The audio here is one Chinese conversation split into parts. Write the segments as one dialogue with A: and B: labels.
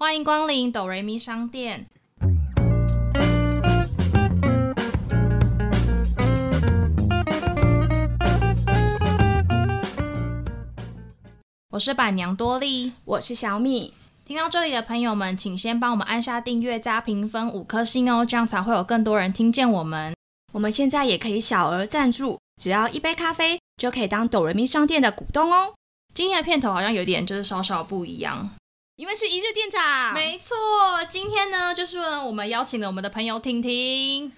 A: 欢迎光临哆瑞咪商店。我是板娘多莉，
B: 我是小米。
A: 听到这里的朋友们，请先帮我们按下订阅加评分五颗星哦，这样才会有更多人听见我们。
B: 我们现在也可以小额赞助，只要一杯咖啡就可以当哆瑞咪商店的股东哦。
A: 今天的片头好像有点就是稍稍不一样，
B: 因为是一日店长。
A: 没错，今天呢就是我们邀请了我们的朋友婷婷。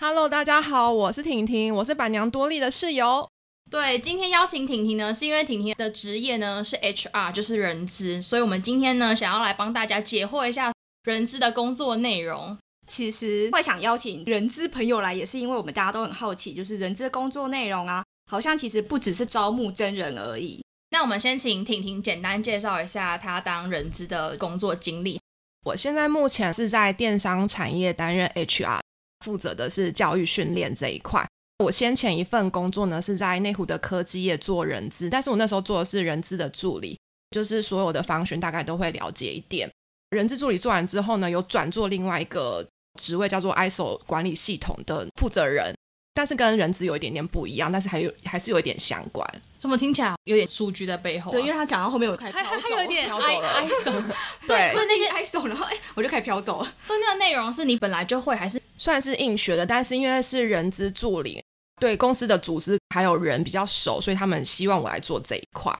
C: Hello，大家好，我是婷婷，我是板娘多莉的室友。
A: 对，今天邀请婷婷呢，是因为婷婷的职业呢是 HR，就是人资，所以我们今天呢想要来帮大家解惑一下人资的工作内容。
B: 其实会想邀请人资朋友来，也是因为我们大家都很好奇，就是人资的工作内容啊，好像其实不只是招募真人而已。
A: 那我们先请婷婷简单介绍一下她当人资的工作经历。
C: 我现在目前是在电商产业担任 HR，负责的是教育训练这一块。我先前一份工作呢是在内湖的科技业做人资，但是我那时候做的是人资的助理，就是所有的方选大概都会了解一点。人资助理做完之后呢，有转做另外一个职位叫做 ISO 管理系统的负责人，但是跟人资有一点点不一样，但是还有还是有一点相关。
A: 怎么听起来有点数据在背后、啊？
B: 对，因为他讲到后面，我开始飘走
A: 还有一点
C: 飘走
A: I
C: 了
A: 所以
C: 对
A: 所以那些
B: 拍手，然后哎，我就开始飘走了。
A: 所以那个内容是你本来就会，还是
C: 算是硬学的，但是因为是人资助理，对公司的组织还有人比较熟，所以他们希望我来做这一块。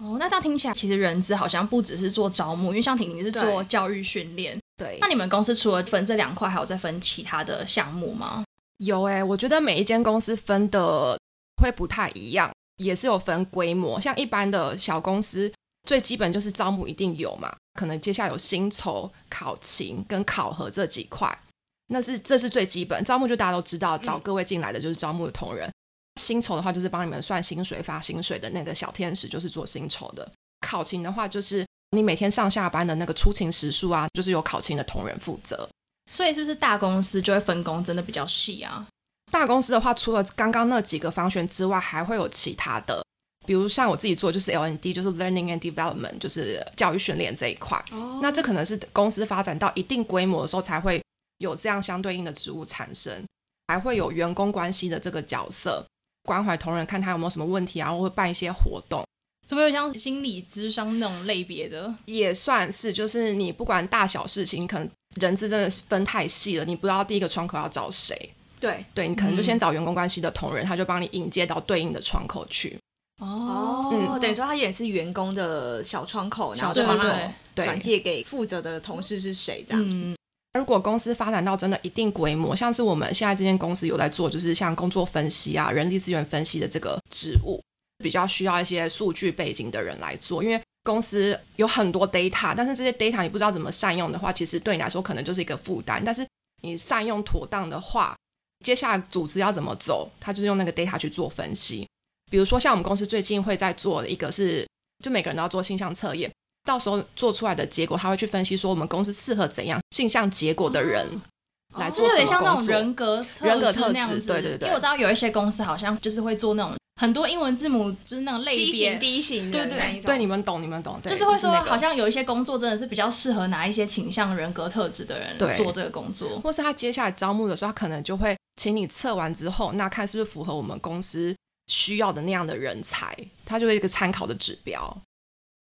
A: 哦？那这样听起来，其实人资好像不只是做招募，因为像婷婷是做教育训练。
C: 对
A: 那你们公司除了分这两块，还有再分其他的项目吗？
C: 有诶、我觉得每一间公司分的会不太一样，也是有分规模。像一般的小公司，最基本就是招募一定有嘛，可能接下来有薪酬、考勤跟考核这几块，那是这是最基本。招募就大家都知道，找各位进来的就是招募的同仁。薪酬的话，就是帮你们算薪水、发薪水的那个小天使，就是做薪酬的。考勤的话，就是你每天上下班的那个出勤时数啊，就是由考勤的同仁负责。
A: 所以是不是大公司就会分工真的比较细啊？
C: 大公司的话，除了刚刚那几个方选之外，还会有其他的，比如像我自己做就是 LND，就是 Learning and Development，就是教育训练这一块。
B: 哦
C: 那这可能是公司发展到一定规模的时候才会有这样相对应的职务产生，还会有员工关系的这个角色，关怀同仁，看他有没有什么问题然后会办一些活动。
A: 怎么有像心理智商那种类别的？
C: 也算是，就是你不管大小事情，可能人资真的是分太细了，你不知道第一个窗口要找谁，
B: 对。
C: 对你可能就先找员工关系的同仁，他就帮你引接到对应的窗口去。
A: 哦。
B: 哦，等于说他也是员工的小窗口，然后
C: 小
A: 窗口
B: 转借给负责的同事是谁这样。
A: 嗯，
C: 如果公司发展到真的一定规模，像是我们现在这间公司有在做，就是像工作分析啊、人力资源分析的这个职务，比较需要一些数据背景的人来做，因为公司有很多 data，但是这些 data 你不知道怎么善用的话，其实对你来说可能就是一个负担。但是你善用妥当的话，接下来组织要怎么走，他就是用那个 data 去做分析。比如说像我们公司最近会在做的一个是，就每个人都要做性向测验。到时候做出来的结果，他会去分析说我们公司适合怎样性向结果的人来做什么
A: 点像那种人格
C: 人格特质。对对对
A: 因为我知道有一些公司好像就是会做那种很多英文字母，就是那种类
B: C
A: 别
B: 型、。D 型的
A: 对对
B: 那一种
C: 对，你们懂，你们懂，对
A: 就是会说，好像有一些工作真的是比较适合哪一些倾向人格特质的人做这个工作。
C: 或是他接下来招募的时候，他可能就会请你测完之后，那看是不是符合我们公司需要的那样的人才，他就是一个参考的指标。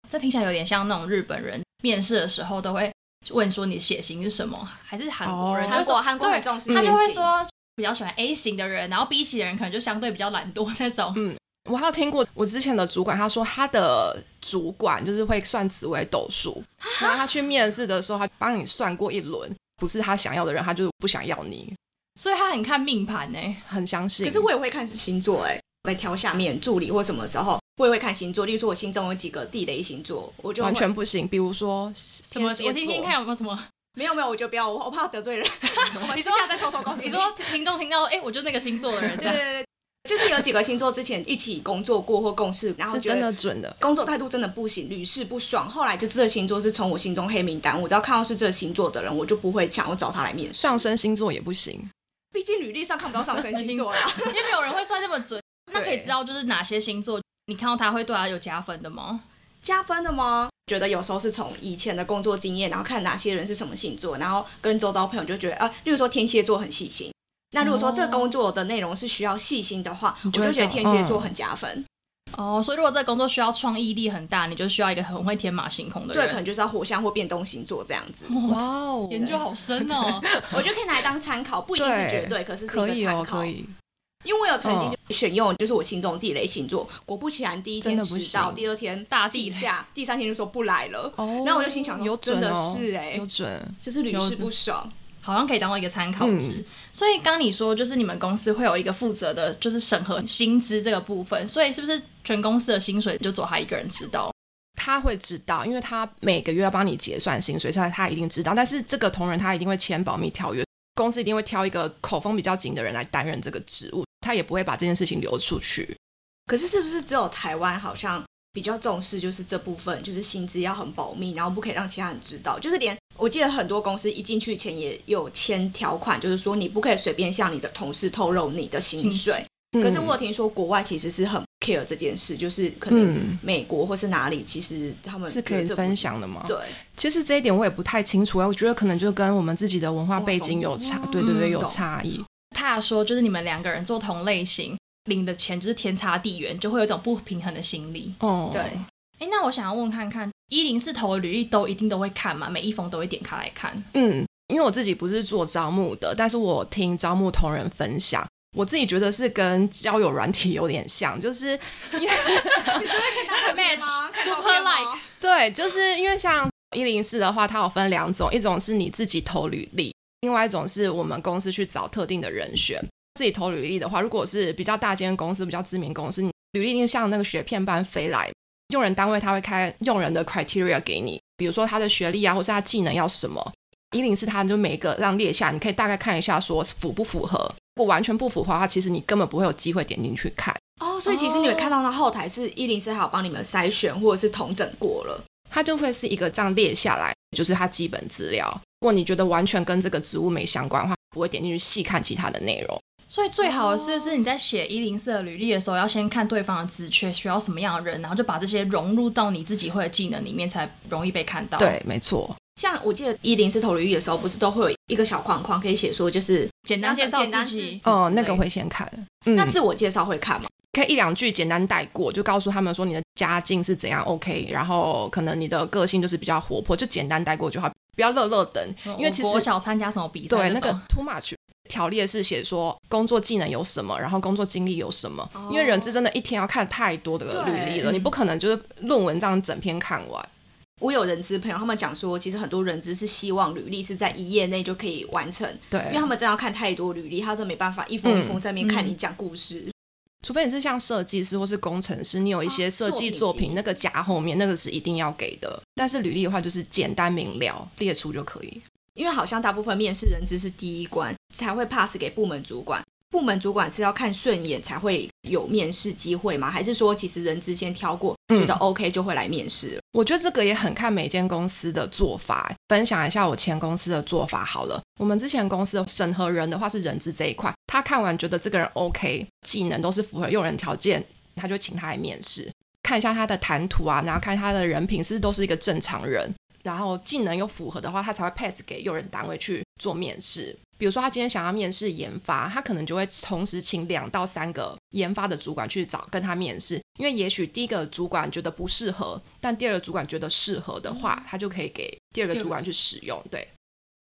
A: 这听起来有点像那种日本人面试的时候都会问说你血型是什么，还是韩国人？
C: 哦
A: 就是说
B: 韩国韩国很重视
A: 他就会说比较喜欢 A 型的人，然后 B 型的人可能就相对比较懒惰那种。
C: 嗯我还有听过我之前的主管，他说他的主管就是会算紫微斗数，然后他去面试的时候，他帮你算过一轮，不是他想要的人，他就不想要你，
A: 所以他很看命盘呢。
C: 很相信。
B: 可是我也会看星座哎、在挑下面助理或什么时候，我也会看星座。例如说，我心中有几个地雷星座，我就
C: 完全不行，比如说
A: 什么？我听听看有没有什么？
B: 没有没有，我就不要，我我怕得罪人。我 们
A: 你说
B: 私下再偷偷告诉
A: 你说听众听到，哎、我就那个星座的人。
B: 对对对，就是有几个星座之前一起工作过或共事，然后
C: 是真的准的。
B: 工作态度真的不行，屡试不爽。后来就是这个星座是从我心中黑名单，我只要看到是这个星座的人，我就不会想要找他来面试。
C: 上升星座也不行，
B: 毕竟履历上看不到上升 星座啦。
A: 因为没有人会算这么准。那可以知道就是哪些星座，你看到他会对他有加分的吗？
B: 加分的吗？觉得有时候是从以前的工作经验，然后看哪些人是什么星座，然后跟周遭朋友就觉得啊，例如说天蝎座很细心。那如果说这个工作的内容是需要细心的话，我
C: 就
B: 觉得天蝎座很加分。
A: 哦，所以如果这个工作需要创意力很大，你就需要一个很会天马行空的人对，
B: 可能就是要火象或变动星座这样子。
C: 哇哦，
A: 研究好深哦。
B: 我觉得可以拿来当参考，不一定是绝对，可是是
C: 可以哦，
B: 一个参考。
C: 可以。
B: 因为我有曾经就选用，就是我心中地雷星座，果不其然，第一天迟到，第二天
A: 大地雷
B: 请假，第三天就说不来了。
C: 哦
B: 然后我就心想
C: 有准
B: 真的
C: 哦，
B: 是欸
C: 有准。
B: 就是屡试不爽。
A: 好像可以当做一个参考值。
C: 嗯
A: 所以刚你说，就是你们公司会有一个负责的，就是审核薪资这个部分。所以是不是全公司的薪水就只有他一个人知道？
C: 他会知道，因为他每个月要帮你结算薪水，所以他一定知道。但是这个同仁他一定会签保密条约，公司一定会挑一个口风比较紧的人来担任这个职务，他也不会把这件事情流出去。
B: 可是是不是只有台湾好像比较重视，就是这部分，就是薪资要很保密，然后不可以让其他人知道。就是连我记得很多公司一进去前也有签条款，就是说你不可以随便向你的同事透露你的薪水。可是我有听说国外其实是很 care 这件事，就是可能
C: 嗯
B: 美国或是哪里，其实他们
C: 是可以分享的吗？
B: 对，
C: 其实这一点我也不太清楚啊，我觉得可能就跟我们自己的文化背景有差，对对对，有差异。
A: 怕说就是你们两个人做同类型，领的钱就是天差地远，就会有一种不平衡的心理。
C: 哦，
B: 对，
A: 哎，那我想要问看看，一零四投的履历都一定都会看嘛？每一封都会点开来看？
C: 嗯，因为我自己不是做招募的，但是我听招募同仁分享，我自己觉得是跟交友软体有点像，就是因为
A: Match
B: 吗 看照
A: super
B: 片吗
A: like
C: 对，就是因为像一零四的话，它有分两种，一种是你自己投履历，另外一种是我们公司去找特定的人选。自己投履历的话，如果是比较大间公司、比较知名公司，你履历一定像那个雪片般飞来，用人单位他会开用人的 criteria 给你，比如说他的学历啊，或是他技能要什么。一零四他就每一个让列下，你可以大概看一下说符不符合。如果完全不符合的话，其实你根本不会有机会点进去看。
B: 哦，所以其实你们看到那后台是一零四，还有帮你们筛选或者是统整过了。
C: 它就会是一个这样列下来，就是它基本资料。如果你觉得完全跟这个职务没相关的话，不会点进去细看其他的内容。
A: 所以最好的是，是你在写一零四的履历的时候，要先看对方的职缺需要什么样的人，然后就把这些融入到你自己会的技能里面，才容易被看到。，
C: 对，没错。
B: 像我记得一零四投履历的时候，不是都会有一个小框框可以写说，就是
A: 简单介绍自己
B: 自
C: 哦，那个会先看。嗯，
B: 那自我介绍会看吗？
C: 可以一两句简单带过，就告诉他们说你的家境是怎样 OK，然后可能你的个性就是比较活泼，就简单带过就好，不要乐乐等。因为其实
A: 国小参加什么比赛
C: 对那个 too much 条列是写说工作技能有什么，然后工作经历有什么。
B: 哦
C: 因为人资真的一天要看太多的履历了，你不可能就是论文这样整篇看完。
B: 我有人资朋友，他们讲说，其实很多人资是希望履历是在一页内就可以完成，
C: 对，
B: 因为他们真的要看太多履历，他真的没办法一封一封在那边看
A: 嗯
B: 你讲故事。
C: 除非你是像设计师或是工程师，你有一些设计作品，
B: 作品
C: 那个夹后面那个是一定要给的。但是履历的话，就是简单明了列出就可以。
B: 因为好像大部分面试人资是第一关，才会 pass 给部门主管。部门主管是要看顺眼才会有面试机会吗？还是说其实人之先挑过，
C: 嗯
B: 觉得 OK 就会来面试了？
C: 我觉得这个也很看每间公司的做法。分享一下我前公司的做法好了。我们之前公司的审核人的话是人资这一块，他看完觉得这个人 OK，技能都是符合用人条件，他就请他来面试，看一下他的谈吐啊，然后看他的人品是不是都是一个正常人，然后技能又符合的话，他才会 pass 给用人单位去做面试。比如说，他今天想要面试研发，他可能就会同时请两到三个研发的主管去找跟他面试，因为也许第一个主管觉得不适合，但第二个主管觉得适合的话，他就可以给第二个主管去使用。对，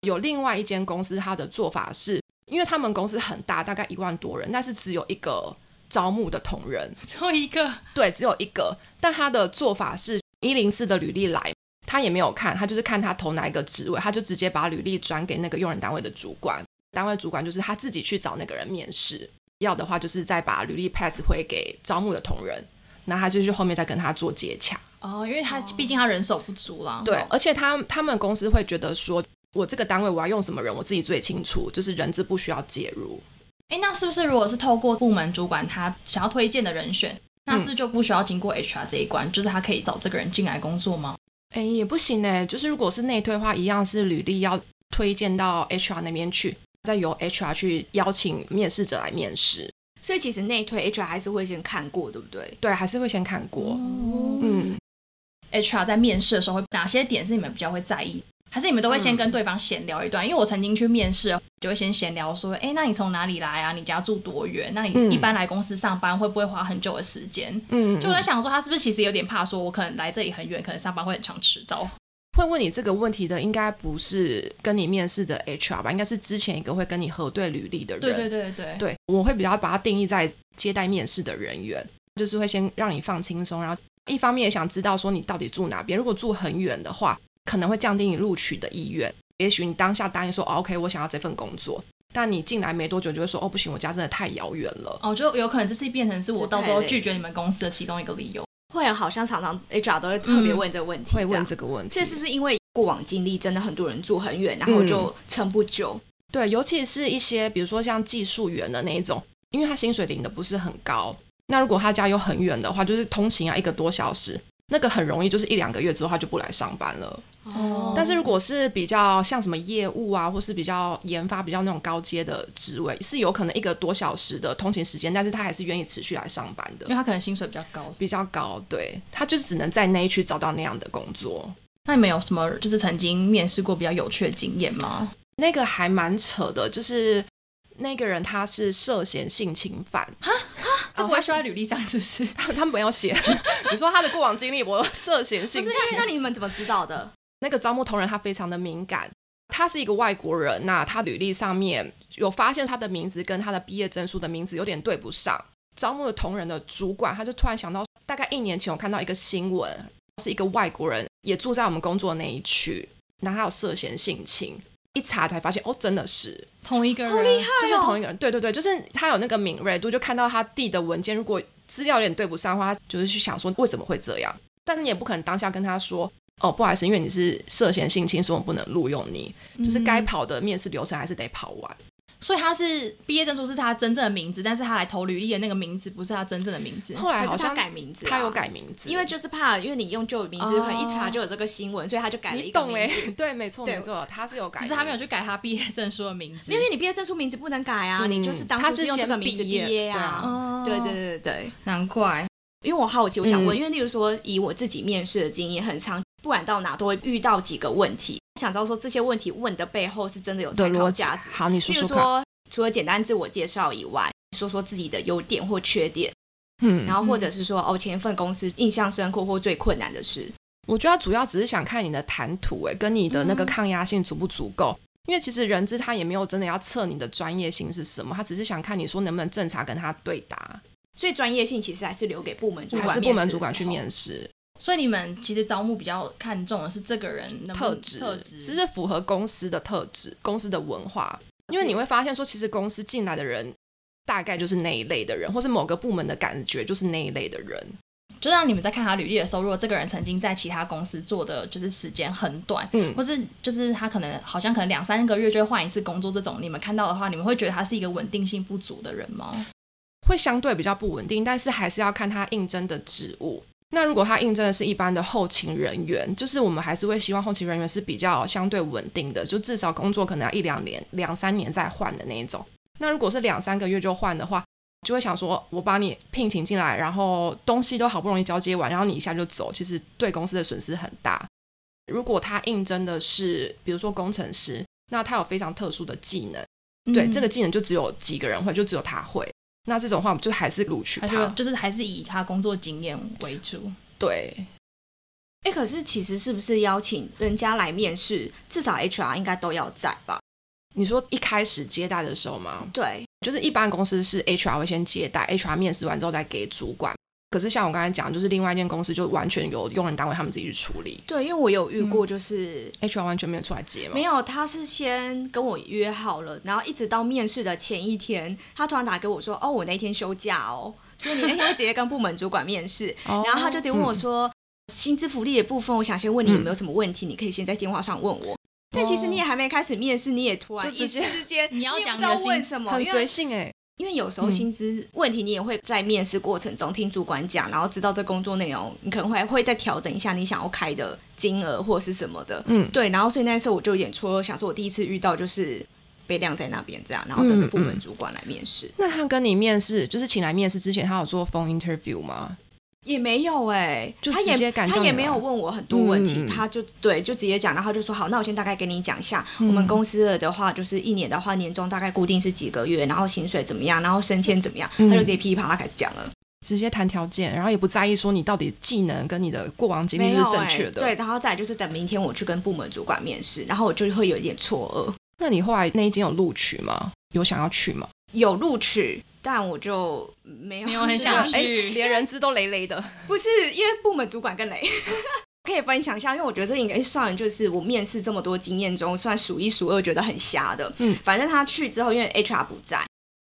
C: 有另外一间公司，他的做法是，因为他们公司很大，大概一万多人，但是只有一个招募的同仁，
A: 只有一个。
C: 对，只有一个，但他的做法是一零四的履历来，他也没有看，他就是看他投哪一个职位，他就直接把履历转给那个用人单位的主管，单位主管就是他自己去找那个人面试，要的话就是再把履历 pass 回给招募的同仁，那他就去后面再跟他做接洽。
A: 哦，因为他毕竟他人手不足啦。
C: 对，而且他他们公司会觉得说，我这个单位我要用什么人，我自己最清楚，就是人资不需要介入。
A: 哎，那是不是如果是透过部门主管他想要推荐的人选，那是不是就不需要经过 HR 这一关，就是他可以找这个人进来工作吗？
C: 哎，也不行哎，就是如果是内推的话，一样是履历要推荐到 HR 那边去，再由 HR 去邀请面试者来面试。
B: 所以其实内推 HR 还是会先看过，对不对？
C: 对，还是会先看过。
A: 哦，
C: 嗯
A: ，HR 在面试的时候，会哪些点是你们比较会在意？还是你们都会先跟对方闲聊一段？因为我曾经去面试，就会先闲聊说，哎，那你从哪里来啊？你家住多远？那你一般来公司上班会不会花很久的时间？嗯，就在想说，他是不是其实有点怕，说我可能来这里很远，可能上班会很常迟到。
C: 会问你这个问题的，应该不是跟你面试的 HR 吧？应该是之前一个会跟你核对履历的人。
A: 对对对对
C: 对，我会比较把它定义在接待面试的人员，就是会先让你放轻松，然后一方面也想知道说你到底住哪边。如果住很远的话，可能会降低你录取的意愿。也许你当下答应说 OK，我想要这份工作，但你进来没多久就会说哦不行，我家真的太遥远了。
A: 哦，就有可能这是变成是我到时候拒绝你们公司的其中一个理由。
B: 会好像常常 HR 都会特别问这个问题，
C: 会问这个问题。
B: 这是不是因为过往经历真的很多人住很远，然后就撑不久？
C: 对，尤其是一些比如说像技术员的那一种，因为他薪水领的不是很高，那如果他家又很远的话，就是通勤啊一个多小时。那个很容易，就是一两个月之后他就不来上班了。哦，但是如果是比较像什么业务啊，或是比较研发、比较那种高阶的职位，是有可能一个多小时的通勤时间，但是他还是愿意持续来上班的，
A: 因为他可能薪水比较高，
C: 比较高。对，他就是只能在那一区找到那样的工作。
A: 那你们有什么就是曾经面试过比较有趣的经验吗？
C: 那个还蛮扯的，就是那个人他是涉嫌性侵犯。
A: 这不会说在履历上，是不是？
C: 他 他们没有写。你说他的过往经历，我涉嫌性侵。
B: 那你们怎么知道的？
C: 那个招募同仁他非常的敏感，他是一个外国人，那他履历上面有发现他的名字跟他的毕业证书的名字有点对不上。招募的同仁的主管他就突然想到，大概一年前我看到一个新闻，是一个外国人也住在我们工作那一区，那他有涉嫌性侵。一查才发现，哦，真的是
A: 同一个人，
C: 就是同一个人。对对对，就是他有那个敏锐度，就看到他递的文件，如果资料有点对不上的话，就是去想说为什么会这样。但是你也不可能当下跟他说，哦，不好意思，因为你是涉嫌性侵，所以我们不能录用你。就是该跑的面试流程还是得跑完。
A: 所以他是毕业证书是他真正的名字，但是他来投履历的那个名字不是他真正的名字。
C: 后来好像
B: 改名字，
C: 他有改名字，
B: 因为就是怕，因为你用旧名字，可能一查就有这个新闻，所以他就改了一个名字。
C: 对，没错没错，他是有改，
A: 只是他没有去改他毕业证书的名字。
B: 因为你毕业证书名字不能改啊，你就是当初是用这个名字毕业啊。对对对对，
A: 难怪。
B: 因为我好奇，我想问，因为例如说以我自己面试的经验很长，不管到哪都会遇到几个问题，想知道说这些问题问的背后是真的有参考价值。
C: 好，你说说看。
B: 除了简单自我介绍以外，说说自己的优点或缺点，嗯，然后或者是说哦，前一份公司印象深刻或最困难的事。
C: 我觉得主要只是想看你的谈吐，哎，跟你的那个抗压性足不足够。因为其实人资他也没有真的要测你的专业性是什么，他只是想看你说能不能正常跟他对答。
B: 所以专业性其实还是留给部门主管，
C: 还是部门主管去面试。
A: 所以你们其实招募比较看重的是这个人的
C: 特质，
A: 特质
C: 其实符合公司的特质，公司的文化。因为你会发现，说其实公司进来的人大概就是那一类的人，或是某个部门的感觉就是那一类的人。
A: 就让你们在看他履历的时候，如果这个人曾经在其他公司做的就是时间很短，嗯，或是就是他可能好像可能两三个月就会换一次工作这种，你们看到的话，你们会觉得他是一个稳定性不足的人吗？
C: 会相对比较不稳定，但是还是要看他应征的职务。那如果他应征的是一般的后勤人员，就是我们还是会希望后勤人员是比较相对稳定的，就至少工作可能要一两年、两三年再换的那一种。那如果是两三个月就换的话，就会想说，我把你聘请进来，然后东西都好不容易交接完，然后你一下就走，其实对公司的损失很大。如果他应征的是比如说工程师，那他有非常特殊的技能，对这个技能就只有几个人会，就只有他会。那这种话，我们就还是录取他，
A: 就是还是以他工作经验为主。
C: 对，
B: 哎，可是其实是不是邀请人家来面试，至少 HR 应该都要在吧？
C: 你说一开始接待的时候吗？
B: 对，
C: 就是一般公司是 HR 会先接待，HR 面试完之后再给主管。可是像我刚才讲，就是另外一间公司就完全由用人单位他们自己去处理。
B: 对，因为我有遇过，就是
C: HR 完全没有出来接嘛。
B: 没有，他是先跟我约好了，然后一直到面试的前一天，他突然打给我说：“哦，我那天休假哦，所以你那天会直接跟部门主管面试。”然后他就直接问我说：“薪资福利的部分，我想先问你有没有什么问题，你可以先在电话上问我。”但其实你也还没开始面试，你也突然一时之间
A: 你要讲
B: 问什么，
C: 很随性哎。
B: 因为有时候薪资问题，你也会在面试过程中听主管讲，然后知道这工作内容，你可能会会再调整一下你想要开的金额或是什么的。嗯，对。然后所以那次我就有点错，想说我第一次遇到就是被晾在那边这样，然后等着部门主管来面试。
C: 那他跟你面试，就是请来面试之前，他有做 phone interview 吗？
B: 也没有哎、
C: 就
B: 他也
C: 直接敢
B: 他也没有问我很多问题，他就对就直接讲，然后就说好，那我先大概给你讲一下，
C: 嗯
B: 我们公司的话就是一年的话，年终大概固定是几个月，然后薪水怎么样，然后升迁怎么样，
C: 嗯
B: 他就直接噼里啪啦开始讲了，
C: 直接谈条件，然后也不在意说你到底技能跟你的过往经历是正确的。
B: 对，然后再就是等明天我去跟部门主管面试，然后我就会有一点错愕，
C: 那你后来那一间有录取吗？有想要去吗？
B: 有录取，但我就没有
A: 没有很想
B: 就是
A: 去
C: 连人资都累累的。
B: 不是因为部门主管更累。可以分享一下，因为我觉得这应该算就是我面试这么多经验中算数一数二觉得很瞎的。
C: 嗯
B: 反正他去之后，因为 HR 不在，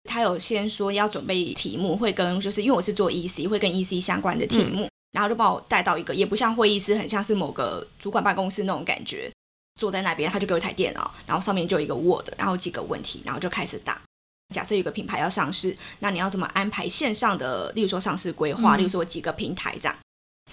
B: 他有先说要准备题目，会跟就是因为我是做 EC，会跟 EC 相关的题目，然后就把我带到一个也不像会议室，很像是某个主管办公室那种感觉。坐在那边，他就给我一台电脑，然后上面就有一个 Word，然后几个问题，然后就开始打。假设有个品牌要上市，那你要怎么安排线上的，例如说上市规划，
A: 嗯
B: 例如说几个平台这样。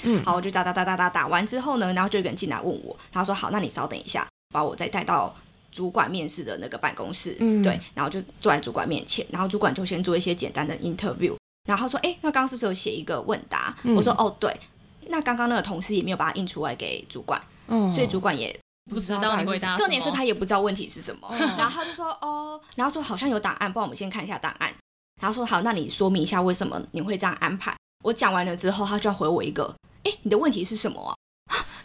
C: 嗯，
B: 好，我就打打打打打打完之后呢，然后就有人进来问我，然后说好，那你稍等一下，把我再带到主管面试的那个办公室，
C: 嗯
B: 对，然后就坐在主管面前，然后主管就先做一些简单的 interview，然后说，哎，那刚刚是不是有写一个问答？
C: 嗯
B: 我说，哦，对，那刚刚那个同事也没有把它印出来给主管，
C: 嗯
B: 所以主管也。
A: 不知道你会答
B: 重点是他也不知道问题是什么，
A: 嗯
B: 然后他就说哦，然后说好像有档案，不然我们先看一下档案。然后说好，那你说明一下为什么你会这样安排。我讲完了之后，他就要回我一个，哎，你的问题是什么啊？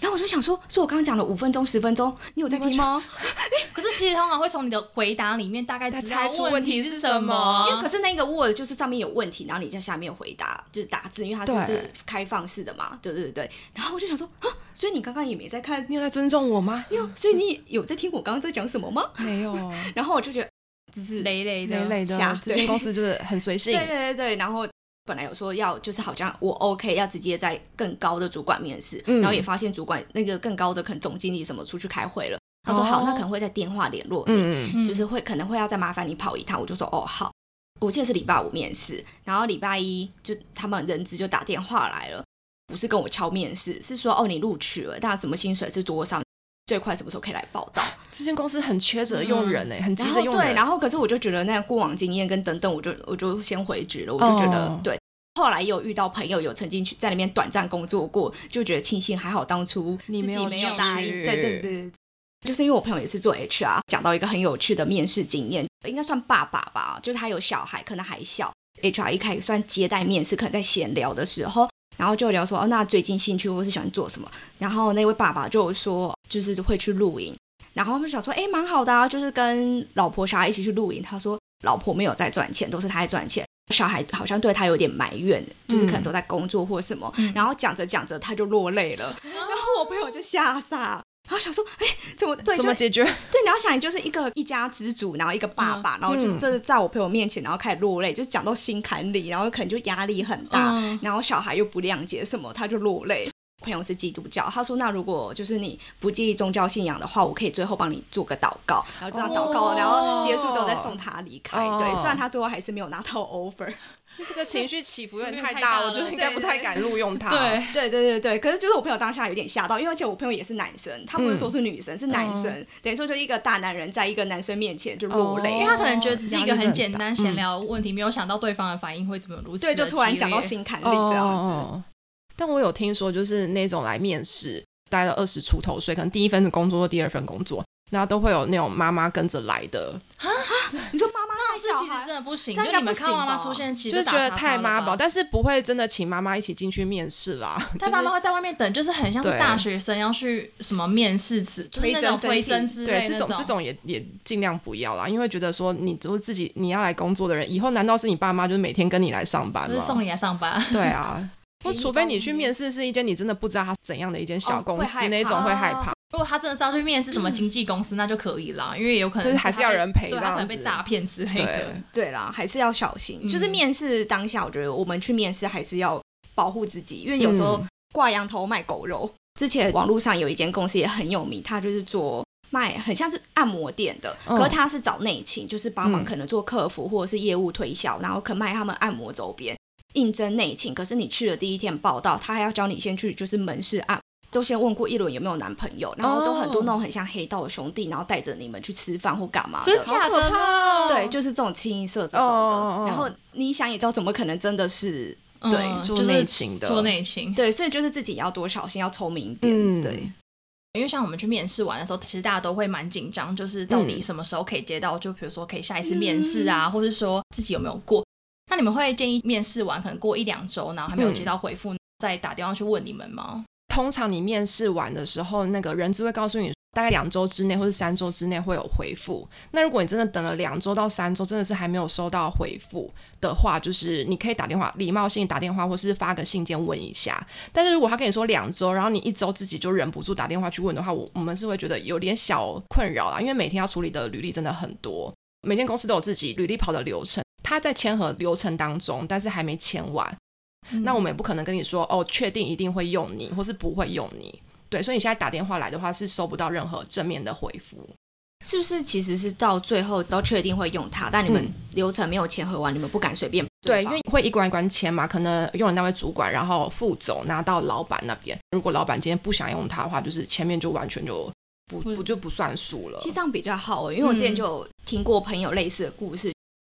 B: 然后我就想说，是我刚刚讲了五分钟、十分钟，你有在听吗？
A: 可是其实通常会从你的回答里面大概知道
C: 猜出问
A: 问
C: 题是
A: 是
C: 什么
A: 么。
B: 因为可是那个 Word 就是上面有问题，然后你在下面回答，就是打字，因为它是就是开放式的嘛，对对对对。然后我就想说，啊，所以你刚刚也没在看，
C: 你有在尊重我吗？
B: 你有，所以你有在听我刚刚在讲什么吗？
C: 没有，
B: 然后我就觉得，只是
A: 累累的，
C: 累累
B: 瞎
C: 的。这间公司就是很随性
B: 对。对对对，然后本来有说要就是好像我 OK 要直接在更高的主管面试，
C: 嗯
B: 然后也发现主管那个更高的可能总经理什么出去开会了，他说
C: 哦
B: 好，那可能会在电话联络你，就是会可能会要再麻烦你跑一趟，我就说哦好。我记得是礼拜五面试，然后礼拜一就他们人资就打电话来了，不是跟我敲面试，是说哦你录取了，那什么薪水是多少，最快什么时候可以来报道？
C: 这间公司很缺着用人哎，很急着用人。
B: 然后可是我就觉得那个过往经验跟等等，我就我就先回绝了，我就觉得、
C: 哦
B: 对。后来也有遇到朋友有曾经去在那边短暂工作过，就觉得庆幸还好当初
C: 你没有
B: 答应。
C: 去
B: 对对对对，就是因为我朋友也是做 HR，讲到一个很有趣的面试经验，应该算爸爸吧，就是他有小孩，可能还小。HR 一开始算接待面试，可能在闲聊的时候，然后就聊说哦，那最近兴趣或是喜欢做什么？然后那位爸爸就说，就是会去露营。然后他们就想说，哎，蛮好的啊，就是跟老婆小孩一起去露营。他说，老婆没有在赚钱，都是他在赚钱。小孩好像对他有点埋怨，就是可能都在工作或什么。
A: 嗯
B: 然后讲着讲着他就落泪了，然后我朋友就吓傻。然后想说，哎，怎么对？
C: 怎么解决？
B: 对，你要想，你就是一个一家之主，然后一个爸爸，然后就是在我朋友面前，然后开始落泪，就是讲到心坎里，然后可能就压力很大，
A: 嗯
B: 然后小孩又不谅解什么，他就落泪。朋友是基督教，他说：“那如果就是你不介意宗教信仰的话，我可以最后帮你做个祷告，然后这样祷告，
A: 哦
B: 然后结束之后再送他离开。
C: 哦
B: 对，虽然他最后还是没有拿到 offer。
C: 这个情绪起伏有点太
A: 太
C: 大，
A: 了
C: 我觉得应该不太敢录用他。
A: 对，
B: 对对对对，可是就是我朋友当下有点吓到，因为而且我朋友也是男生，他不是说是女生，是男生，等于说就一个大男人在一个男生面前就落泪。
A: 因为他可能觉得只是一个很简单闲聊的问题，没有想到对方的反应会怎么如此
B: 对，就突然讲到
A: 心。
B: 心坎里这样子。
C: 哦但我有听说，就是那种来面试，待了二十出头岁，可能第一份工作或第二份工作，那都会有那种妈妈跟着来的，
B: 你说妈妈
A: 那是其实真的不行，就你们看到妈妈出现，其
C: 就
A: 实
C: 是觉得太妈宝，但是不会真的请妈妈一起进去面试啦。
A: 但妈妈会在外面等，就是很像是大学生要去什么面试词，就是那种推
B: 推甄
A: 甄之类那
C: 对这种这种也也尽量不要啦，因为觉得说你就是自己你要来工作的人，以后难道是你爸妈就是每天跟你来上班吗？
A: 就是送你来上班。
C: 对啊，或
B: 陪你
C: 除非你去面试是一间你真的不知道它怎样的一间小
B: 哦
C: 公司、那种会害怕。
A: 如果他真的是要去面试什么经纪公司，那就可以啦，因为有可能
C: 就是还是要人陪
A: 对他可能被诈骗之类
C: 对
A: 的。
B: 对啦，还是要小心。
A: 嗯
B: 就是面试当下，我觉得我们去面试还是要保护自己，因为有时候
C: 嗯
B: 挂羊头卖狗肉。之前网络上有一间公司也很有名，他就是做卖很像是按摩店的，
C: 嗯
B: 可是他是找内勤，就是帮忙
C: 嗯
B: 可能做客服或者是业务推销，然后可卖他们按摩周边。应征内勤，可是你去了第一天报道，他还要教你先去就是门市按。都先问过一轮有没有男朋友，然后都很多那种很像黑道的兄弟，然后带着你们去吃饭或干嘛的。
A: 真假的
C: 好可怕哦？
B: 对，就是这种清一色这种的。然后你想也知道，怎么可能真的是对
C: 做内勤的
A: 做内勤。
B: 对，所以就是自己要多小心，要聪明一点。
C: 嗯
B: 对，
A: 因为像我们去面试完的时候，其实大家都会蛮紧张，就是到底
C: 嗯
A: 什么时候可以接到，就比如说可以下一次面试啊，或是说自己有没有过。那你们会建议面试完可能过一两周，然后还没有接到回复，再打电话去问你们吗？
C: 通常你面试完的时候，那个人资会告诉你，大概两周之内或是三周之内会有回复。那如果你真的等了两周到三周，真的是还没有收到回复的话，就是你可以打电话，礼貌性打电话，或是发个信件问一下。但是如果他跟你说两周，然后你一周自己就忍不住打电话去问的话，我我们是会觉得有点小困扰啦，因为每天要处理的履历真的很多，每间公司都有自己履历跑的流程，他在签合流程当中，但是还没签完。那我们也不可能跟你说哦，确定一定会用你，或是不会用你。对，所以你现在打电话来的话，是收不到任何正面的回复。
B: 是不是其实是到最后都确定会用它，但你们
C: 嗯
B: 流程没有签合完，你们不敢随便
C: 对，因
B: 方
C: 为会一关一关签嘛，可能用人单位主管，然后副总拿到老板那边。如果老板今天不想用他的话，就是前面就完全就不
A: 不
C: 不就不算数了。
B: 其实这样比较好欸，因为我之前
A: 嗯
B: 就有听过朋友类似的故事。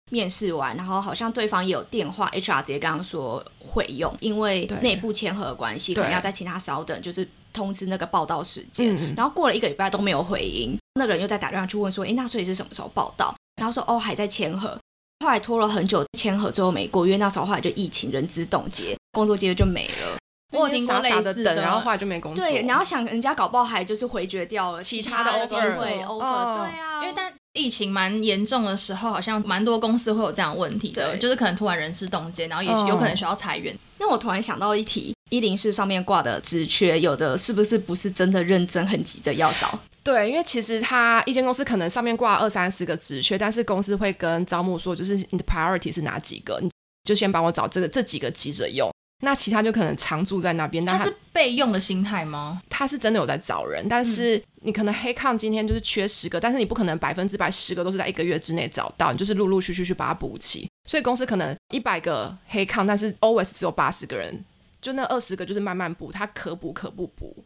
B: 面试完，然后好像对方也有电话，HR 直接跟他说会用，因为内部签合的关系，可能要再请他稍等，就是通知那个报道时间。
C: 嗯，
B: 然后过了一个礼拜都没有回音，那个人又在打电话去问说，哎，那所以是什么时候报道？然后说哦还在签合，后来拖了很久签合，最后没过，因为那时候后来就疫情，人资冻结，工作机会就没了。
A: 我有听过
C: 傻傻的等，
A: 类似的
C: 然后后来就没工作。
B: 对，你要想人家搞不好还就是回绝掉了
C: 其他的
B: 的
C: offer
B: 机会
A: 哦
B: offer，对啊，
A: 因为但疫情蛮严重的时候，好像蛮多公司会有这样的问题的，
B: 对
A: 就是可能突然人事冻结，然后也
C: 嗯
A: 有可能需要裁员。
B: 那我突然想到一题，一零四上面挂的职缺，有的是不是不是真的认真很急着要找？
C: 对，因为其实他一间公司可能上面挂二三十个职缺，但是公司会跟招募说，就是你的 priority 是哪几个，你就先帮我找这个这几个急着用，那其他就可能常住在那边。但他
A: 他是备用的心态吗？
C: 他是真的有在找人，但是你可能黑抗今天就是缺十个，但是你不可能百分之百十个都是在一个月之内找到，你就是陆陆续续去把它补齐。所以公司可能一百个黑抗，但是 always 只有八十个人，就那二十个就是慢慢补，他可补可不补。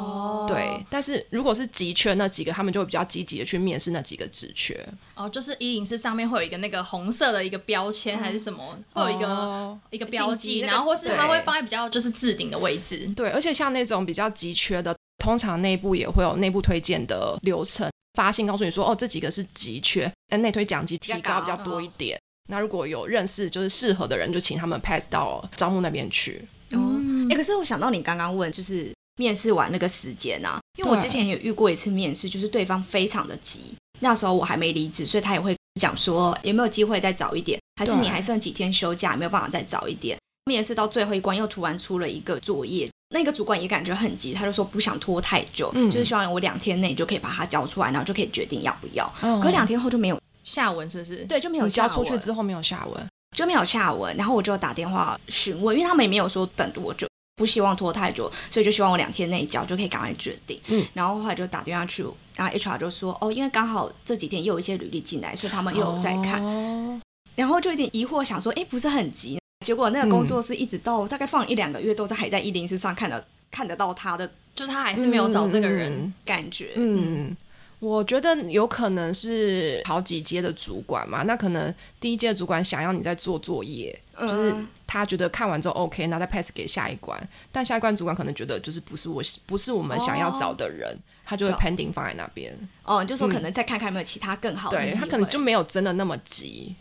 A: 哦，
C: 对，但是如果是急缺那几个，他们就会比较积极的去面试那几个职缺，
A: 哦，就是一零四上面会有一个那个红色的一个标签、还是什么，会有一个、
C: 哦。
A: 一个标记，
B: 那个
A: 然后或是它
C: 对。
A: 会放在比较就是置顶的位置。
C: 对，而且像那种比较急缺的，通常内部也会有内部推荐的流程，发信告诉你说，哦，这几个是急缺，但内推奖金提高比较多一点。那如果有认识就是适合的人，就请他们 pass 到招募那边去。
B: 哦，
A: 嗯。
B: 哎、可是我想到你刚刚问，就是面试完那个时间啊，因为我之前也遇过一次面试，就是对方非常的急，那时候我还没离职，所以他也会讲说有没有机会再早一点，还是你还剩几天休假，没有办法再早一点。面试到最后一关，又突然出了一个作业，那个主管也感觉很急，他就说不想拖太久，
C: 嗯
B: 就是希望我两天内就可以把它交出来，然后就可以决定要不要。
C: 嗯
B: 可两天后就没有，
A: 下文是不是？
B: 对，就没有
C: 交出去之后没有下文，
B: 就没有下文，然后我就打电话询问，因为他们也没有说等多久，不希望拖太久，所以就希望我两天内交就可以赶快决定。
C: 嗯，
B: 然后后来就打电话去，然后 HR 就说，哦，因为刚好这几天又有一些履历进来，所以他们又有在看，
C: 哦
B: 然后就有点疑惑，想说，哎，不是很急，结果那个工作室一直到大概放一两个月，都在还在一零四上看得看得到他的
A: 就是他还是没有找这个人。
C: 嗯
B: 感觉。
C: 嗯，我觉得有可能是好几阶的主管嘛，那可能第一阶的主管想要你在做作业，
B: 嗯
C: 就是他觉得看完之后 OK，然后再 pass 给下一关，但下一关主管可能觉得就是不是我不是我们想要找的人，他就会 pending 放在那边，
B: 哦，就说可能再看看有没有其他更好的机会，
C: 对他可能就没有真的那么急。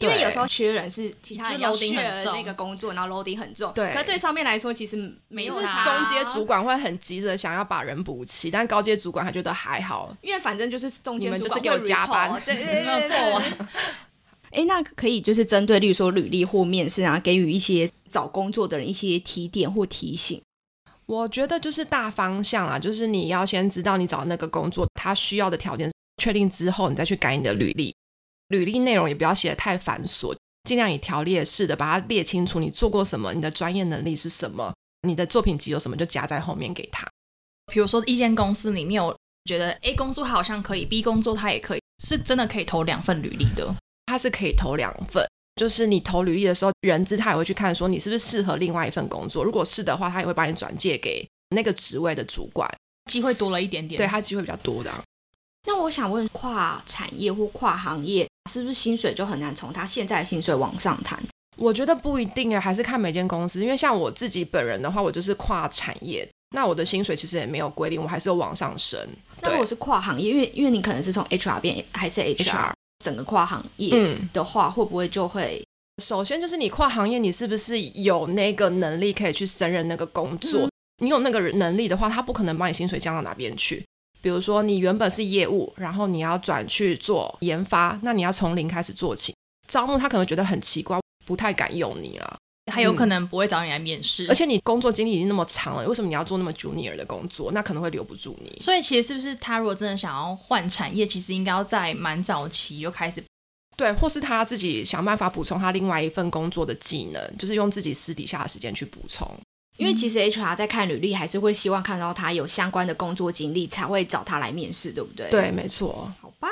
B: 因为有时候缺人是其他人要
A: 就是 loading 很
B: 那个工作，然后 loading 很重，
C: 对
B: 可是对上面来说其实没
C: 就是
B: 有
C: 中阶主，管会很急着想要把人补齐，但高阶主管他觉得还好。
B: 因为反正就是中间主管
C: 就是给我
B: 会
C: 加班
B: 对对对，
A: 没有
B: 对
A: 做完。
B: 哎，那可以就是针对，例如说履历或面试啊，给予一些找工作的人一些提点或提醒。
C: 我觉得就是大方向啦，就是你要先知道你找那个工作他需要的条件，确定之后，你再去改你的履历。履历内容也不要写的太繁琐，尽量以条列式的把它列清楚，你做过什么，你的专业能力是什么，你的作品集有什么，就夹在后面给他。
A: 比如说一间公司里面我觉得 A 工作好像可以，B 工作他也可以，是真的可以投两份履历的。
C: 它是可以投两份，就是你投履历的时候，人资他也会去看说你是不是适合另外一份工作，如果是的话，他也会把你转介给那个职位的主管，
A: 机会多了一点点，
C: 对他机会比较多的啊、
B: 那我想问，跨产业或跨行业，是不是薪水就很难从他现在的薪水往上谈？
C: 我觉得不一定啊，还是看每间公司。因为像我自己本人的话，我就是跨产业，那我的薪水其实也没有规定，我还是有往上升。
B: 那如果是跨行业，因为因为你可能是从 HR 变还是 HR，整个跨行业的话，会不会就会？
C: 首先就是你跨行业，你是不是有那个能力可以去胜任那个工作？你有那个能力的话，他不可能把你薪水降到哪边去。比如说你原本是业务，然后你要转去做研发，那你要从零开始做起。招募他可能觉得很奇怪，不太敢用你了。
A: 还有可能不会找你来面试，
C: 而且你工作经历已经那么长了，为什么你要做那么 junior 的工作？那可能会留不住你。
A: 所以其实是不是他如果真的想要换产业，其实应该要在蛮早期就开始，
C: 对，或是他自己想办法补充他另外一份工作的技能，就是用自己私底下的时间去补充。
B: 因为其实 HR 在看履历，还是会希望看到他有相关的工作经历，才会找他来面试，对不对？
C: 对，没错。
B: 好吧，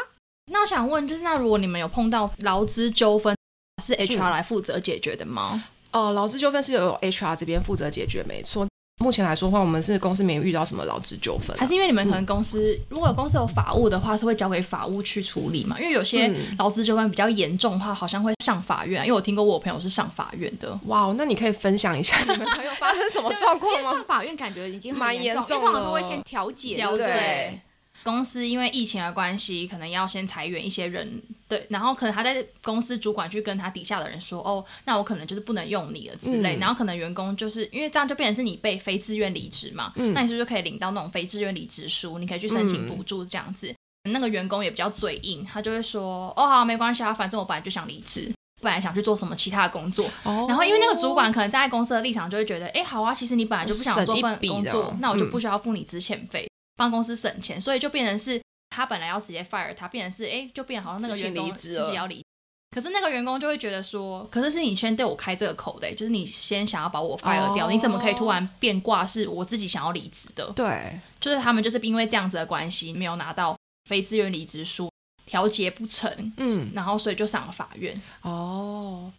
A: 那我想问，就是那如果你们有碰到劳资纠纷，是 HR 来负责解决的吗？
C: 哦，劳资纠纷是由 HR 这边负责解决，没错。目前来说的话，我们是公司没有遇到什么劳资纠纷，
A: 还是因为你们可能公司如果有公司有法务的话，是会交给法务去处理嘛？因为有些劳资纠纷比较严重的话，好像会上法院。因为我听过我朋友是上法院的。
C: 哇，那你可以分享一下你们朋友发生什么 状况吗？
B: 上法院感觉已经
C: 蛮
B: 严
C: 重了，
B: 都会先调解，
A: 调解。公司因为疫情的关系，可能要先裁员一些人，对，然后可能他在公司主管去跟他底下的人说，哦，那我可能就是不能用你了之类，然后可能员工就是因为这样就变成是你被非自愿离职嘛，那你是不是可以领到那种非自愿离职书？你可以去申请补助这样子。那个员工也比较嘴硬，他就会说，哦好，没关系啊，反正我本来就想离职，本来想去做什么其他的工作。然后因为那个主管可能站在公司的立场就会觉得，哎，好啊，其实你本来就不想做份工作，那我就不需要付你资遣费。帮公司省钱，所以就变成是他本来要直接 fire 他，变成是哎，就变好像那个员工自己要离。可是那个员工就会觉得说，可是是你先对我开这个口的，就是你先想要把我 fire 掉，你怎么可以突然变卦是我自己想要离职的？
C: 对，
A: 就是他们就是因为这样子的关系，没有拿到非自愿离职书，调解不成，嗯，然后所以就上了法院。哦，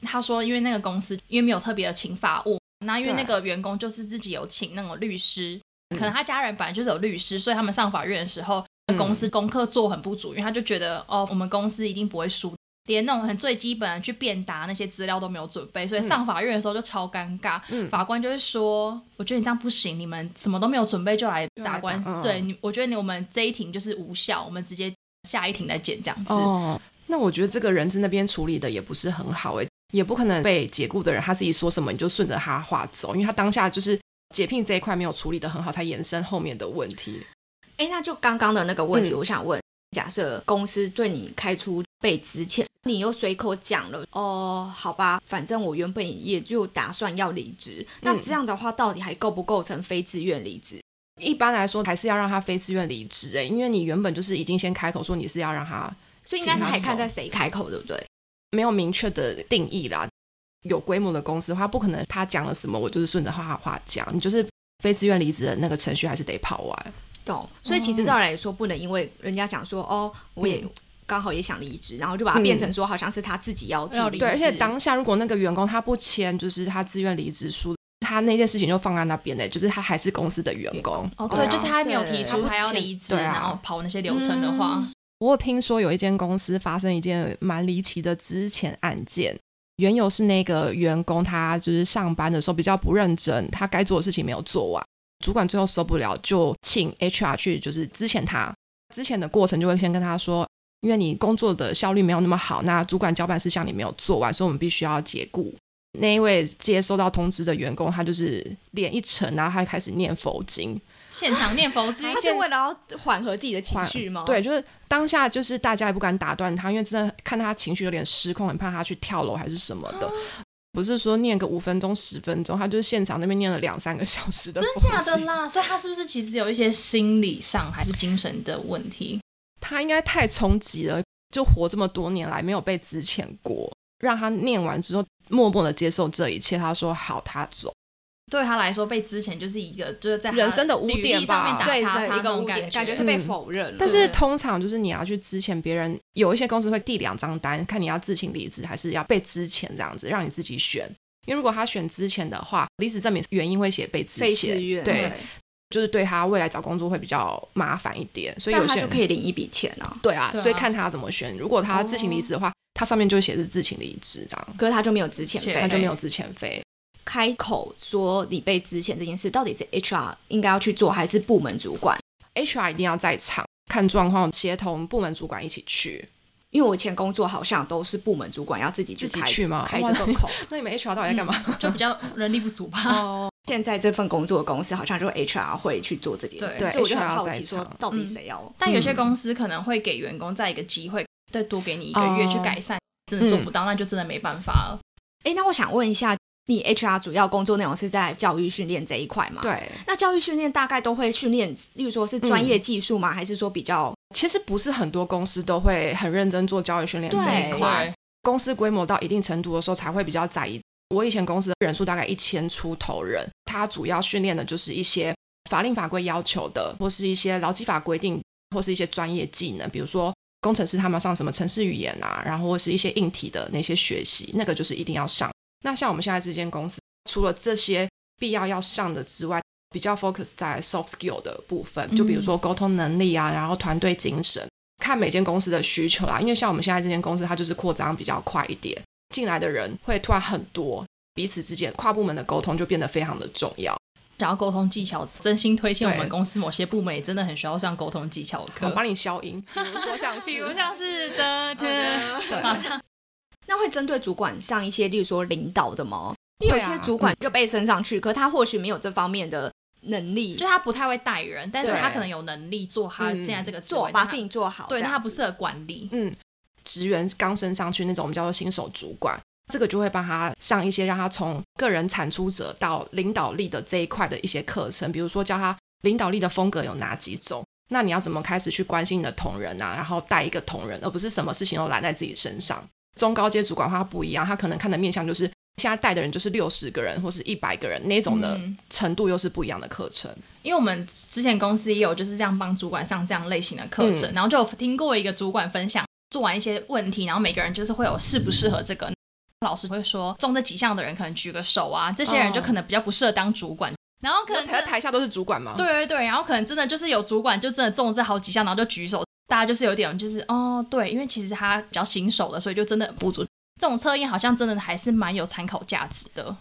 A: 他说因为那个公司因为没有特别的请法务，那因为那个员工就是自己有请那种律师。可能他家人本来就是有律师，所以他们上法院的时候，公司功课做很不足，因为他就觉得哦，我们公司一定不会输，连那种很最基本的去辩答那些资料都没有准备，所以上法院的时候就超尴尬。法官就会说，我觉得你这样不行，你们什么都没有准备就来打官司，对你，我觉得你我们这一庭就是无效，我们直接下一庭再见这样子。
C: 哦，那我觉得这个人质那边处理的也不是很好哎，也不可能被解雇的人他自己说什么你就顺着他话走，因为他当下就是。解聘这一块没有处理的很好，才延伸后面的问题。
B: 哎，那就刚刚的那个问题，我想问：假设公司对你开出被资遣，你又随口讲了，哦，好吧，反正我原本也就打算要离职。那这样的话，到底还构不构成非自愿离职？
C: 一般来说，还是要让他非自愿离职。哎，因为你原本就是已经先开口说你是要让他，
B: 所以应该是还看在谁开口，对不对？
C: 没有明确的定义啦。有规模的公司的话，不可能他讲了什么，我就是顺着他话讲。你就是非自愿离职的那个程序，还是得跑完。
B: 懂。所以其实照来说，不能因为人家讲说，哦，我也刚好也想离职，然后就把它变成说，好像是他自己要要离职。
C: 对，而且当下如果那个员工他不签，就是他自愿离职书，他那件事情就放在那边的，就是他还是公司的员工。
A: 哦，对，就是他没有提出他要离职，然后跑那些流程的话。
C: 我听说有一间公司发生一件蛮离奇的之前案件。缘由是那个员工他就是上班的时候比较不认真，他该做的事情没有做完，主管最后受不了，就请 HR 去就是之前他之前的过程就会先跟他说，因为你工作的效率没有那么好，那主管交办事项你没有做完，所以我们必须要解雇。那一位接收到通知的员工，他就是脸一沉，然后他开始念佛经。
A: 现场念佛经，
B: 是为了要缓和自己的情绪吗？
C: 对，就是当下就是大家也不敢打断他，因为真的看他情绪有点失控，很怕他去跳楼还是什么的。不是说念个五分钟、十分钟，他就是现场那边念了两三个小时的。
A: 真假的啦？所以他是不是其实有一些心理上还是精神的问题？
C: 他应该太冲击了，就活这么多年来没有被之前过，让他念完之后默默的接受这一切。他说好，他走。
A: 对他来说，被之前就是一个就是在
C: 人生的污点
A: 吧，
B: 对
A: 一
B: 个污点感觉是被否认了。
C: 但是通常就是你要去之前别人，有一些公司会递两张单，看你要自请离职还是要被之前这样子，让你自己选。因为如果他选之前的话，离职证明原因会写被之前，对，就是对他未来找工作会比较麻烦一点。所以有些
B: 就可以领一笔钱啊。
C: 对啊，所以看他怎么选。如果他自行离职的话。他上面就会写是自请离职这样，
B: 可是他就没有资遣
A: 钱
B: 费，
C: 他就没有资遣费。
B: 开口说你被资遣这件事，到底是 HR 应该要去做，还是部门主管
C: ？HR 一定要在场，看状况协同部门主管一起去。
B: 因为我以前工作好像都是部门主管要自己去开
C: 自己去吗
B: 开
C: 哇
B: 这个口。
C: 那你 们 HR 到底在干嘛？
A: 就比较人力不足吧。
C: 哦，
B: 现在这份工作的公司好像就 HR 会去做这件事，
A: 对
B: 所以我就很
C: HR
B: 好奇，说到底谁要？
A: 但有些公司可能会给员工再一个机会，再多给你一个月
C: 哦
A: 去改善，真的做不到，那就真的没办法了。
B: 哎、那我想问一下，你 HR 主要工作内容是在教育训练这一块嘛？。
C: 对，
B: 那教育训练大概都会训练，例如说是专业技术吗？还是说比较
C: 其实不是很多公司都会很认真做教育训练这一块，公司规模到一定程度的时候才会比较在意。我以前公司的人数大概一千出头人，他主要训练的就是一些法令法规要求的，或是一些劳基法规定，或是一些专业技能，比如说工程师他们上什么程式语言啊，然后或是一些硬体的那些学习，那个就是一定要上。那像我们现在这间公司，除了这些必要要上的之外，比较 focus 在 soft skill 的部分，就比如说沟通能力啊，然后团队精神，看每间公司的需求啦。因为像我们现在这间公司，它就是扩张比较快一点，进来的人会突然很多，彼此之间跨部门的沟通就变得非常的重要。
A: 想要沟通技巧，真心推荐我们公司某些部门也真的很需要上沟通技巧
C: 我
A: 课，
C: 帮你消音，比如说像
A: 比如像是的的，马上
B: 那会针对主管上一些，例如说领导的吗？因为有些主管就被升上去，可他或许没有这方面的能力
A: 就他不太会带人，但是他可能有能力做他
C: 嗯
A: 现在这个
B: 做把事情做好，
A: 对，他不适合管理。
C: 嗯，职员刚升上去那种，我们叫做新手主管，这个就会帮他上一些让他从个人产出者到领导力的这一块的一些课程，比如说教他领导力的风格有哪几种。那你要怎么开始去关心你的同仁啊，然后带一个同仁，而不是什么事情都揽在自己身上。中高阶主管的话他不一样，他可能看的面向就是现在带的人就是六十个人或是一百个人那种的
A: 嗯
C: 程度，又是不一样的课程。
A: 因为我们之前公司也有就是这样帮主管上这样类型的课程，
C: 嗯
A: 然后就有听过一个主管分享，做完一些问题，然后每个人就是会有适不适合这个，老师会说中这几项的人可能举个手啊，这些人就可能比较不适合当主管，然后可能
C: 台台下都是主管吗？
A: 对对对，然后可能真的就是有主管就真的中了这好几项，然后就举手，大家就是有点就是哦对，因为其实他比较新手的，所以就真的很不足。这种测验好像真的还是蛮有参考价值的。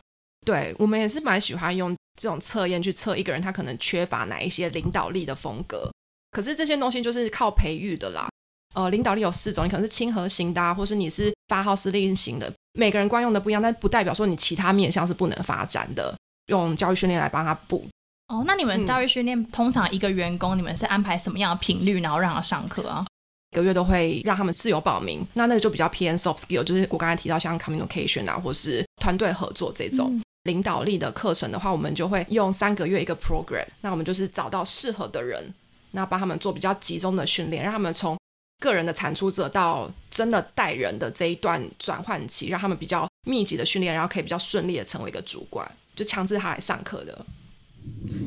C: 对我们也是蛮喜欢用这种测验去测一个人他可能缺乏哪一些领导力的风格。可是这些东西就是靠培育的啦。呃，领导力有四种，你可能是亲和型的、啊，或是你是发号施令型的，每个人惯用的不一样，但不代表说你其他面向是不能发展的。用教育训练来帮他补。
A: 哦，那你们
C: 嗯
A: 教育训练、通常一个员工，你们是安排什么样的频率，然后让他上课啊？
C: 一个月都会让他们自由报名，那那个就比较偏 soft skill，就是我刚才提到像 communication 啊，或是团队合作这种。
A: 嗯
C: 领导力的课程的话，我们就会用三个月一个 program，那我们就是找到适合的人，那帮他们做比较集中的训练，让他们从个人的产出者到真的带人的这一段转换期，让他们比较密集的训练，然后可以比较顺利的成为一个主管，就强制他来上课的。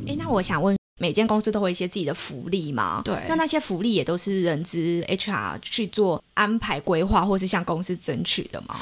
B: 哎，那我想问，每间公司都会有一些自己的福利吗？
C: 对
B: 那那些福利也都是人资 HR 去做安排规划，或是向公司争取的吗？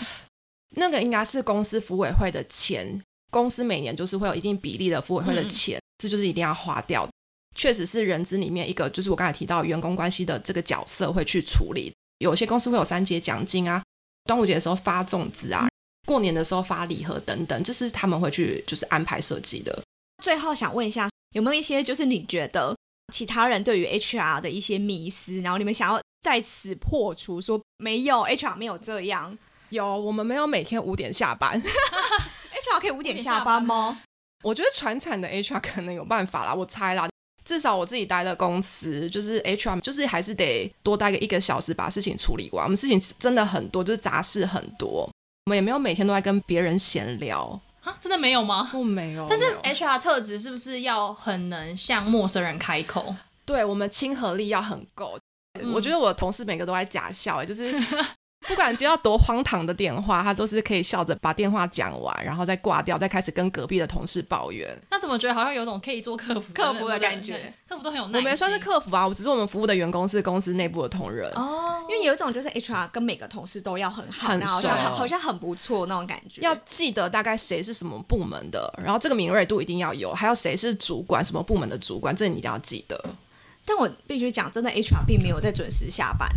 C: 那个应该是公司服委会的钱，公司每年就是会有一定比例的服委会的钱，这就是一定要花掉的。确实是人资里面一个，就是我刚才提到员工关系的这个角色会去处理。有些公司会有三节奖金啊，端午节的时候发粽子啊，过年的时候发礼盒等等，这是他们会去就是安排设计的。
B: 最后想问一下，有没有一些就是你觉得其他人对于 HR 的一些迷思，然后你们想要在此破除，说没有 HR 没有这样
C: 有，我们没有每天五点下班。
B: HR 可以五点下班吗？
C: 我觉得传产的 HR 可能有办法啦，我猜啦。至少我自己待的公司，就是 HR，就是还是得多待个一个小时把事情处理完。我们事情真的很多，就是杂事很多，我们也没有每天都在跟别人闲聊。
A: 啊，真的没有吗？
C: 我没有，
A: 但是 HR 特质是不是要很能向陌生人开口？
C: 对我们亲和力要很够。
A: 嗯
C: 我觉得我的同事每个都在假笑、欸，就是不管接到多荒唐的电话，他都是可以笑着把电话讲完，然后再挂掉，再开始跟隔壁的同事抱怨。
A: 那怎么觉得好像有种可以做客服
B: 客服的感觉？
A: 客服都很有耐心。
C: 我们也算是客服啊，我只是我们服务的员工是公司内部的同仁。
A: 哦，
B: 因为有一种就是 HR 跟每个同事都要很好，
C: 很
B: 好像好像很不错那种感觉。
C: 要记得大概谁是什么部门的，然后这个敏锐度一定要有，还有谁是主管，什么部门的主管，这你一定要记得。
B: 但我必须讲，真的 HR 并没有在准时下班。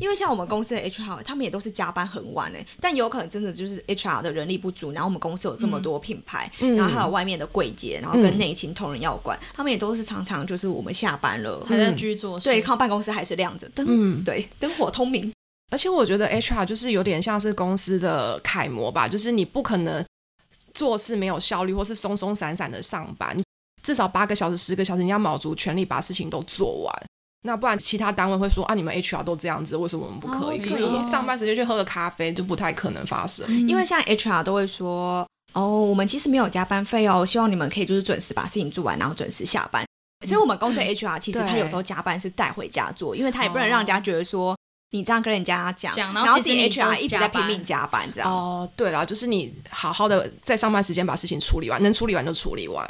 B: 因为像我们公司的 HR，他们也都是加班很晚哎，但有可能真的就是 HR 的人力不足，然后我们公司有这么多品牌，
C: 嗯
B: 然后还有外面的柜姐，然后跟内勤同仁要管，他们也都是常常就是我们下班了，
A: 还在继续做事。
B: 对，靠办公室还是亮着灯，
C: 嗯，
B: 对，灯火通明。
C: 而且我觉得 HR 就是有点像是公司的楷模吧，就是你不可能做事没有效率，或是松松散散的上班，至少八个小时、十个小时，你要卯足全力把事情都做完。那不然其他单位会说啊，你们 HR 都这样子，为什么我们不可以？
B: 哦
C: 可以
A: 可以
C: 上班时间去喝个咖啡，就不太可能发生。
A: 嗯
B: 因为像 HR 都会说，哦，我们其实没有加班费哦，希望你们可以就是准时把事情做完，然后准时下班。所以，我们公司的 HR 其实他有时候加班是带回家做，因为他也不能让人家觉得说你这样跟人家讲，然
A: 后自己
B: HR 一直在拼命加班这样。
C: 哦，对了，就是你好好的在上班时间把事情处理完，能处理完就处理完。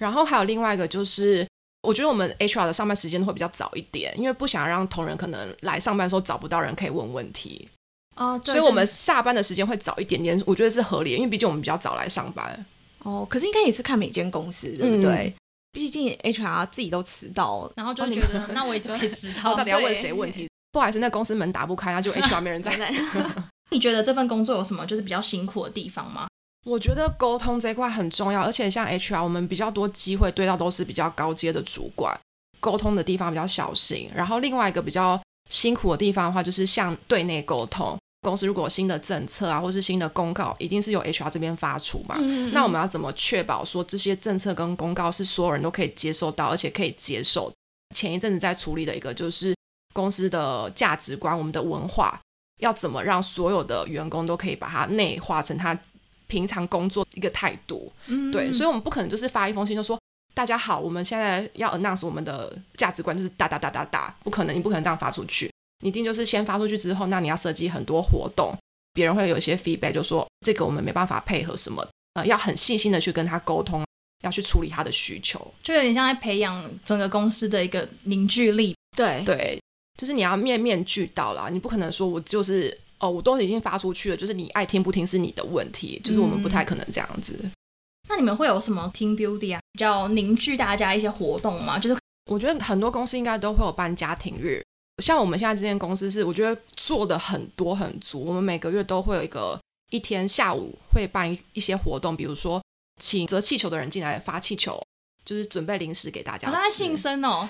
C: 然后还有另外一个就是，我觉得我们 HR 的上班时间会比较早一点，因为不想让同仁可能来上班的时候找不到人可以问问题，
A: 哦，对
C: 所以我们下班的时间会早一点点，我觉得是合理的，因为毕竟我们比较早来上班。
B: 哦，可是应该也是看每间公司，对不对？毕竟 HR 自己都迟到，
A: 然后就觉得，那我也就可以迟到。
C: 到底要问谁问题？不好意思，那公司门打不开，那就 HR 没人在。
A: 你觉得这份工作有什么就是比较辛苦的地方吗？
C: 我觉得沟通这一块很重要，而且像 HR，我们比较多机会对到都是比较高阶的主管，沟通的地方比较小心。然后另外一个比较辛苦的地方的话，就是像对内沟通，公司如果有新的政策啊，或是新的公告，一定是由 HR 这边发出嘛。
B: 嗯
C: 那我们要怎么确保说这些政策跟公告是所有人都可以接受到，而且可以接受？前一阵子在处理的一个就是公司的价值观，我们的文化要怎么让所有的员工都可以把它内化成他平常工作一个态度。
A: 嗯
C: 对，所以我们不可能就是发一封信就说。大家好，我们现在要 announce 我们的价值观就是哒哒哒哒哒，不可能，你不可能这样发出去，你一定就是先发出去之后，那你要设计很多活动，别人会有一些 feedback，就说这个我们没办法配合什么，呃，要很细心的去跟他沟通，要去处理他的需求。
A: 就有点像在培养整个公司的一个凝聚力。
B: 对
C: 对，就是你要面面俱到啦，你不可能说我就是哦，我都已经发出去了，就是你爱听不听是你的问题，就是我们不太可能这样子。
A: 那你们会有什么 team building 啊，比较凝聚大家一些活动吗？就是
C: 我觉得很多公司应该都会有办家庭日，像我们现在这间公司是，我觉得做的很多很足。我们每个月都会有一个一天下午会办一一些活动，比如说请折气球的人进来发气球，就是准备零食给大家
A: 好像在
C: 吃。
A: 庆生哦，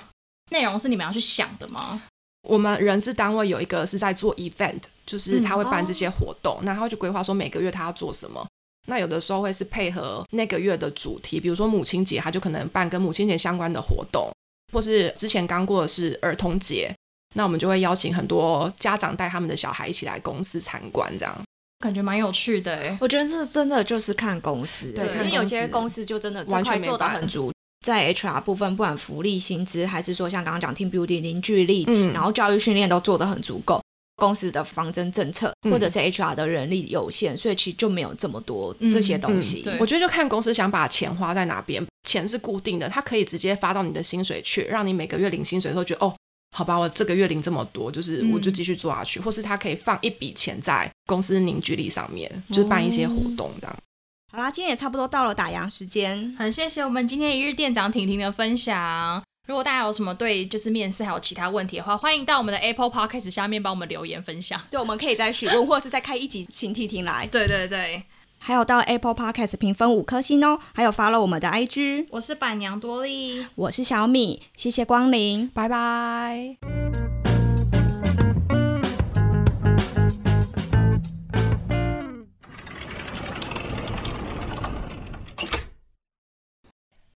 A: 内容是你们要去想的吗？
C: 我们人事单位有一个是在做 event，就是他会办
B: 哦
C: 这些活动，那他会去规划说每个月他要做什么。那有的时候会是配合那个月的主题，比如说母亲节，他就可能办跟母亲节相关的活动，或是之前刚过的是儿童节，那我们就会邀请很多家长带他们的小孩一起来公司参观，这样。
A: 感觉蛮有趣的哎。
B: 我觉得这真的就是看公司，
C: 对
B: 因为有些公司就真的这
C: 完全
B: 块做的很足。在 HR 部分，不管福利、薪资，还是说像刚刚讲 team building 凝聚力，
C: 嗯
B: 然后教育训练都做得很足够。公司的方针政策，
C: 嗯
B: 或者是 HR 的人力有限，所以其实就没有这么多
A: 嗯
B: 这些东西。
A: 对
C: 我觉得就看公司想把钱花在哪边，钱是固定的，它可以直接发到你的薪水去，让你每个月领薪水的时候觉得哦，好吧，我这个月领这么多，就是
A: 嗯
C: 我就继续做下去，或是他可以放一笔钱在公司凝聚力上面，就是办一些活动这样。
B: 好啦，今天也差不多到了打烊时间。
A: 很谢谢我们今天一日店长婷婷的分享。如果大家有什么对就是面试还有其他问题的话，欢迎到我们的 Apple Podcast 下面帮我们留言分享。
B: 对，我们可以再询问，或者是再开一集请听听来。
A: 对对对，
B: 还有到 Apple Podcast 评分五颗星哦，还有 follow 我们的 IG。
A: 我是板娘多莉。
B: 我是小米，谢谢光临。
C: 拜拜。